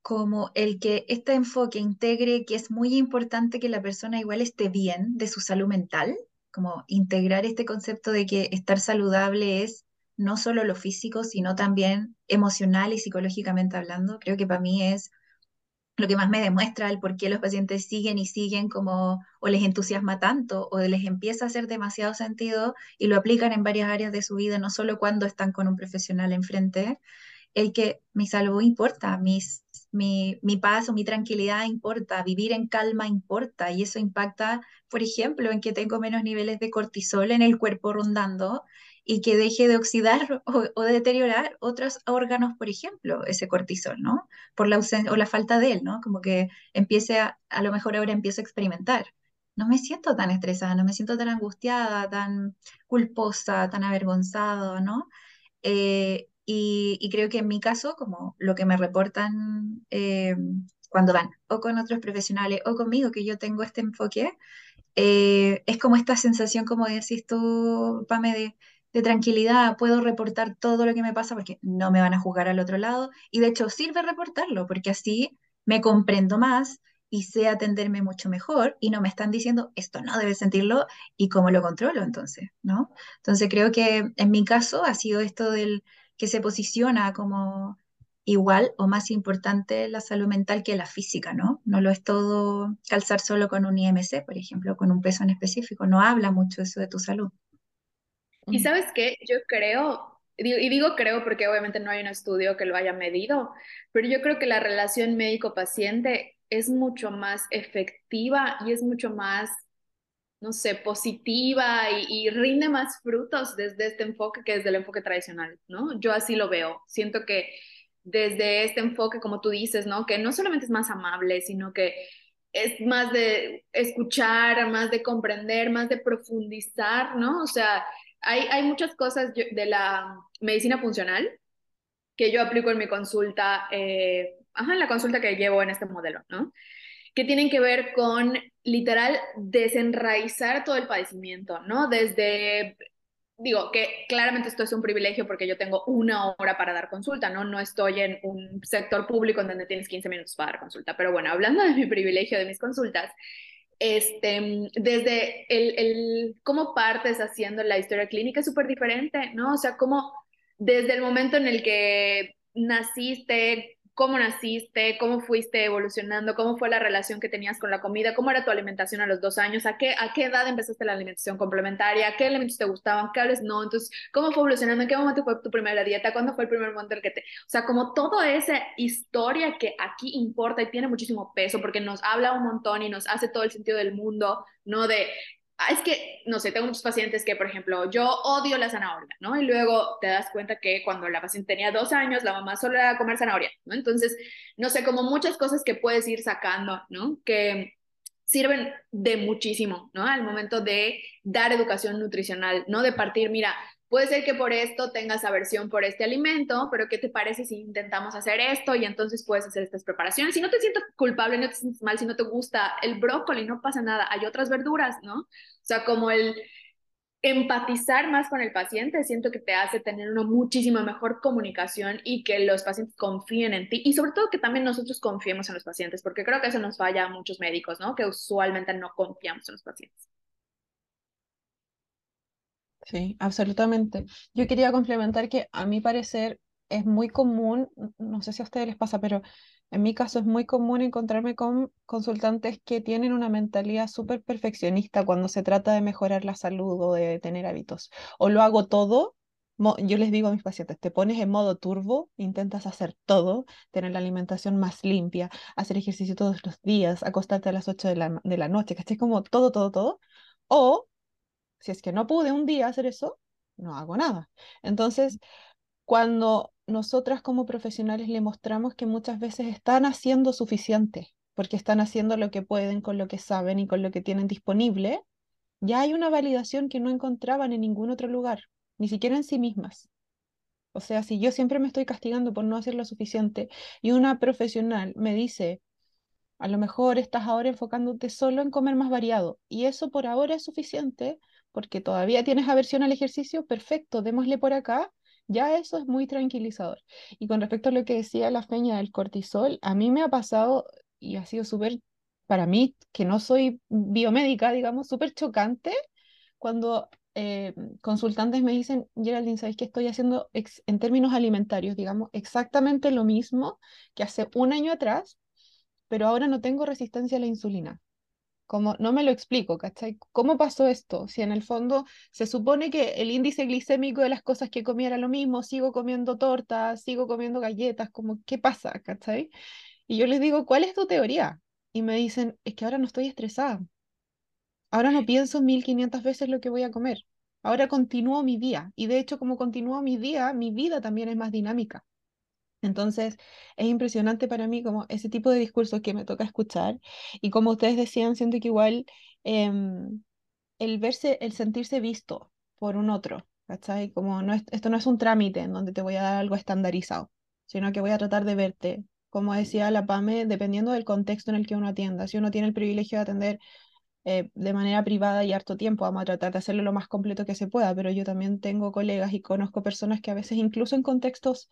como el que este enfoque integre que es muy importante que la persona igual esté bien de su salud mental, como integrar este concepto de que estar saludable es no solo lo físico, sino también emocional y psicológicamente hablando, creo que para mí es lo que más me demuestra el por qué los pacientes siguen y siguen como o les entusiasma tanto o les empieza a hacer demasiado sentido y lo aplican en varias áreas de su vida, no solo cuando están con un profesional enfrente, el que mi salud importa, mis, mi, mi paz o mi tranquilidad importa, vivir en calma importa y eso impacta, por ejemplo, en que tengo menos niveles de cortisol en el cuerpo rondando y que deje de oxidar o, deteriorar otros órganos, por ejemplo, ese cortisol, ¿no? Por la ausencia o la falta de él, ¿no? Como que empiece a, a lo mejor ahora empiezo a experimentar. No me siento tan estresada, no me siento tan angustiada, tan culposa, tan avergonzada, ¿no? Eh, y, creo que en mi caso, como lo que me reportan eh, cuando van o con otros profesionales o conmigo, que yo tengo este enfoque, eh, es como esta sensación, como decís tú, Pame, de de tranquilidad, puedo reportar todo lo que me pasa porque no me van a juzgar al otro lado y de hecho sirve reportarlo porque así me comprendo más y sé atenderme mucho mejor y no me están diciendo esto no debes sentirlo y cómo lo controlo entonces, ¿no? Entonces creo que en mi caso ha sido esto del que se posiciona como igual o más importante la salud mental que la física, ¿no? No lo es todo calzar solo con un IMC, por ejemplo, con un peso en específico, no habla mucho eso de tu salud. Y sabes qué, yo creo, y digo creo porque obviamente no hay un estudio que lo haya medido, pero yo creo que la relación médico-paciente es mucho más efectiva y es mucho más, no sé, positiva y, y, rinde más frutos desde este enfoque que desde el enfoque tradicional, ¿no? Yo así lo veo. Siento que desde este enfoque, como tú dices, ¿no? Que no solamente es más amable, sino que es más de escuchar, más de comprender, más de profundizar, ¿no? O sea, hay, muchas cosas de la medicina funcional que yo aplico en mi consulta, eh, ajá, en la consulta que llevo en este modelo, ¿no? Que tienen que ver con literal desenraizar todo el padecimiento, ¿no? Desde, digo, que claramente esto es un privilegio porque yo tengo una hora para dar consulta, ¿no? No estoy en un sector público en donde tienes 15 minutos para dar consulta, pero bueno, hablando de mi privilegio de mis consultas, este, desde el, el, cómo partes haciendo la historia clínica es súper diferente, ¿no? O sea, cómo desde el momento en el que naciste, cómo naciste, cómo fuiste evolucionando, cómo fue la relación que tenías con la comida, cómo era tu alimentación a los dos años, a qué, a qué edad empezaste la alimentación complementaria, qué elementos te gustaban, qué no, entonces, cómo fue evolucionando, en qué momento fue tu primera dieta, cuándo fue el primer momento en el que te, o sea, como toda esa historia que aquí importa y tiene muchísimo peso porque nos habla un montón y nos hace todo el sentido del mundo, ¿no? De es que, no sé, tengo muchos pacientes que, por ejemplo, yo odio la zanahoria, ¿no? Y luego te das cuenta que cuando la paciente tenía dos años, la mamá solo era comer zanahoria, ¿no? Entonces, no sé, como muchas cosas que puedes ir sacando, ¿no? Que sirven de muchísimo, ¿no? Al momento de dar educación nutricional, ¿no? De partir, mira, Puede ser que por esto tengas aversión por este alimento, pero ¿qué te parece si intentamos hacer esto y entonces puedes hacer estas preparaciones? Si no te sientes culpable, no te sientes mal, si no te gusta el brócoli, no pasa nada, hay otras verduras, ¿no? O sea, como el empatizar más con el paciente, siento que te hace tener una muchísima mejor comunicación y que los pacientes confíen en ti y sobre todo que también nosotros confiemos en los pacientes, porque creo que eso nos falla a muchos médicos, ¿no? Que usualmente no confiamos en los pacientes. Sí, absolutamente. Yo quería complementar que a mi parecer es muy común, no sé si a ustedes les pasa, pero en mi caso es muy común encontrarme con consultantes que tienen una mentalidad súper perfeccionista cuando se trata de mejorar la salud o de tener hábitos. O lo hago todo, yo les digo a mis pacientes, te pones en modo turbo, intentas hacer todo, tener la alimentación más limpia, hacer ejercicio todos los días, acostarte a las 8 de la, de la noche, ¿cachai? Como todo, todo, todo. O si es que no pude un día hacer eso, no hago nada. Entonces, cuando nosotras como profesionales le mostramos que muchas veces están haciendo suficiente, porque están haciendo lo que pueden con lo que saben y con lo que tienen disponible, ya hay una validación que no encontraban en ningún otro lugar, ni siquiera en sí mismas. O sea, si yo siempre me estoy castigando por no hacer lo suficiente y una profesional me dice, a lo mejor estás ahora enfocándote solo en comer más variado y eso por ahora es suficiente porque todavía tienes aversión al ejercicio, perfecto, démosle por acá ya eso es muy tranquilizador. Y con respecto a lo que decía la feña del cortisol, a mí me ha pasado y ha sido súper, para mí, que no soy biomédica, digamos, súper chocante cuando eh, consultantes me dicen, Geraldine, ¿sabes que estoy haciendo en términos alimentarios, digamos, exactamente lo mismo que hace un año atrás, pero ahora no tengo resistencia a la insulina? Como no me lo explico, ¿cachai? ¿Cómo pasó esto? Si en el fondo se supone que el índice glicémico de las cosas que comía era lo mismo, sigo comiendo tortas, sigo comiendo galletas, como, ¿qué pasa? ¿cachai? Y yo les digo, ¿cuál es tu teoría? Y me dicen, es que ahora no estoy estresada. Ahora no pienso 1500 veces lo que voy a comer. Ahora continúo mi día. Y de hecho, como continúo mi día, mi vida también es más dinámica. Entonces, es impresionante para mí como ese tipo de discursos que me toca escuchar y como ustedes decían, siento que igual em, el verse, el sentirse visto por un otro, ¿cachai? Como no esto no es un trámite en donde te voy a dar algo estandarizado, sino que voy a tratar de verte, como decía la PAME, dependiendo del contexto en el que uno atienda. Si uno tiene el privilegio de atender eh, de manera privada y harto tiempo. Vamos a tratar de hacerlo lo más completo que se pueda, pero yo también tengo colegas y conozco personas que a veces incluso en contextos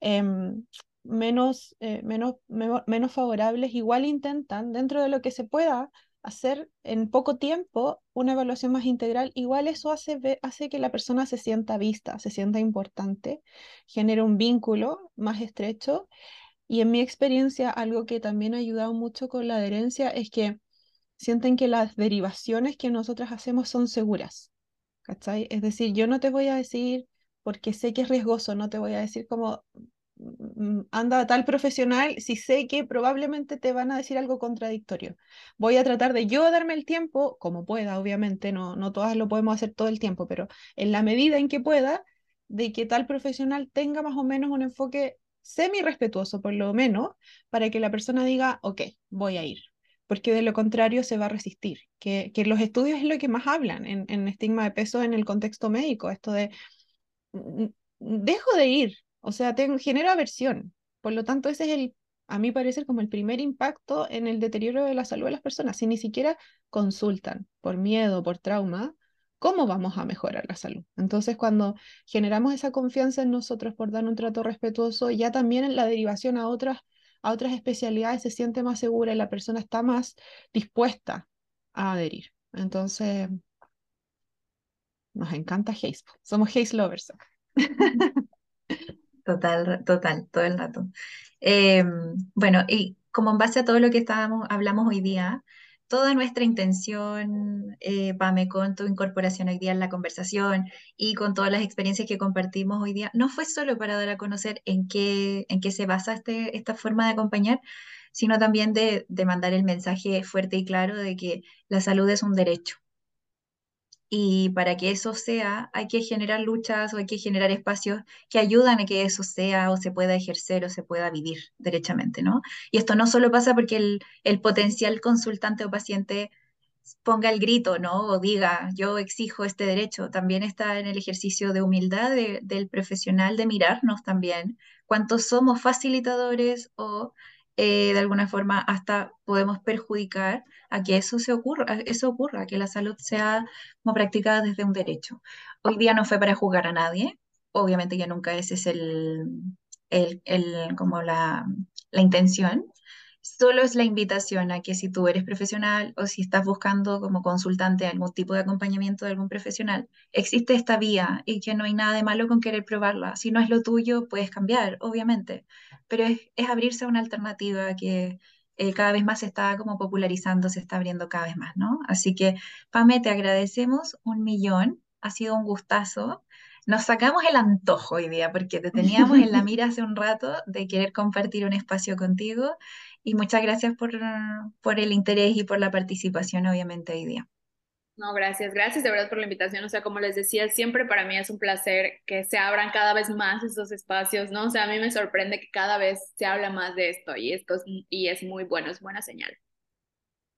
em, menos, eh, menos, menos favorables igual intentan dentro de lo que se pueda hacer en poco tiempo una evaluación más integral, igual eso hace, hace que la persona se sienta vista, se sienta importante, genera un vínculo más estrecho. Y en mi experiencia, algo que también ha ayudado mucho con la adherencia es que sienten que las derivaciones que nosotras hacemos son seguras. ¿Cachai? Es decir, yo no te voy a decir, porque sé que es riesgoso, no te voy a decir como mm, mm, anda a tal profesional si sé que probablemente te van a decir algo contradictorio. Voy a tratar de yo darme el tiempo, como pueda, obviamente, no, no todas lo podemos hacer todo el tiempo, pero en la medida en que pueda, de que tal profesional tenga más o menos un enfoque semi respetuoso, por lo menos, para que la persona diga, ok, voy a ir, porque de lo contrario se va a resistir, que, que los estudios es lo que más hablan en, en estigma de peso en el contexto médico, esto de dejo de ir, o sea, tengo, genero aversión, por lo tanto ese es el, a mí parece como el primer impacto en el deterioro de la salud de las personas, si ni siquiera consultan por miedo, por trauma, ¿cómo vamos a mejorar la salud? Entonces, cuando generamos esa confianza en nosotros por dar un trato respetuoso, ya también en la derivación a otras a otras especialidades se siente más segura y la persona está más dispuesta a adherir. Entonces, nos encanta Haze. Somos Haze lovers. Total, total, todo el rato. Em, bueno, y como en base a todo lo que estábamos, hablamos hoy día, toda nuestra intención, eh, Pame, con tu incorporación hoy día en la conversación y con todas las experiencias que compartimos hoy día, no fue solo para dar a conocer en qué, en qué se basa este, esta forma de acompañar, sino también de, de mandar el mensaje fuerte y claro de que la salud es un derecho y para que eso sea, hay que generar luchas o hay que generar espacios que ayudan a que eso sea o se pueda ejercer o se pueda vivir derechamente, ¿no? Y esto no solo pasa porque el, el potencial consultante o paciente ponga el grito, ¿no? O diga, yo exijo este derecho. También está en el ejercicio de humildad del profesional de mirarnos también, cuántos somos facilitadores o eh, de alguna forma hasta podemos perjudicar a que eso se ocurra, eso ocurra, que la salud sea como practicada desde un derecho. Hoy día no fue para juzgar a nadie, obviamente ya nunca ese es el, el, como la, la intención, Solo es la invitación a que si tú eres profesional o si estás buscando como consultante algún tipo de acompañamiento de algún profesional, existe esta vía y que no hay nada de malo con querer probarla. Si no es lo tuyo, puedes cambiar, obviamente, pero es, abrirse a una alternativa que eh, cada vez más se está como popularizando, se está abriendo cada vez más, ¿no? Así que, Pame, te agradecemos un millón, ha sido un gustazo. Nos sacamos el antojo hoy día porque te teníamos en la mira hace un rato de querer compartir un espacio contigo y muchas gracias por, por el interés y por la participación obviamente hoy día. No, gracias, gracias de verdad por la invitación. O sea, como les decía, siempre para mí es un placer que se abran cada vez más estos espacios, ¿no? O sea, a mí me sorprende que cada vez se habla más de esto y esto es, y es muy bueno, es buena señal.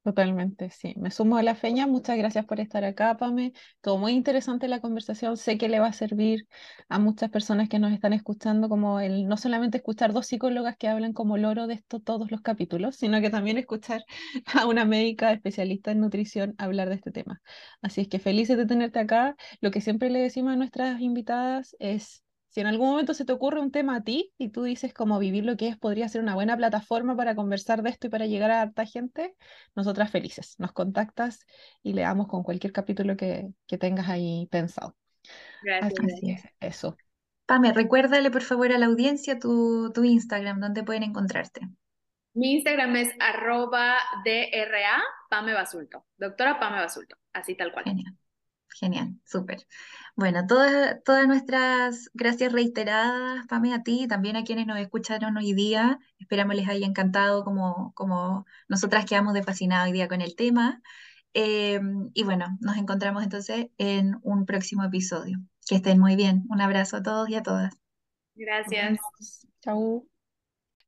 Totalmente, sí. Me sumo a la feña. Muchas gracias por estar acá, Pame. Todo muy interesante la conversación. Sé que le va a servir a muchas personas que nos están escuchando, como el no solamente escuchar dos psicólogas que hablan como loro de esto todos los capítulos, sino que también escuchar a una médica especialista en nutrición hablar de este tema. Así es que felices de tenerte acá. Lo que siempre le decimos a nuestras invitadas es si en algún momento se te ocurre un tema a ti y tú dices cómo vivir lo que es, podría ser una buena plataforma para conversar de esto y para llegar a harta gente, nosotras felices. Nos contactas y le damos con cualquier capítulo que, tengas ahí pensado. Gracias. Así es, eso. Pame, recuérdale por favor a la audiencia tu, tu Instagram, donde pueden encontrarte. Mi Instagram es arroba DRA Pame Basulto, doctora Pame Basulto, así tal cual. Genial. Genial, súper. Bueno, todas, todas nuestras gracias reiteradas, Pame, a ti, también a quienes nos escucharon hoy día. Esperamos les haya encantado como, como nosotras quedamos de fascinadas hoy día con el tema. Eh, y bueno, nos encontramos entonces en un próximo episodio. Que estén muy bien. Un abrazo a todos y a todas. Gracias. Chau.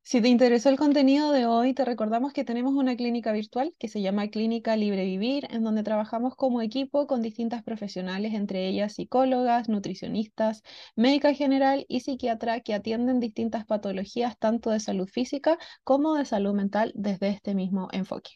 Si te interesó el contenido de hoy, te recordamos que tenemos una clínica virtual que se llama Clínica Libre Vivir, en donde trabajamos como equipo con distintas profesionales, entre ellas psicólogas, nutricionistas, médica general y psiquiatra que atienden distintas patologías tanto de salud física como de salud mental desde este mismo enfoque.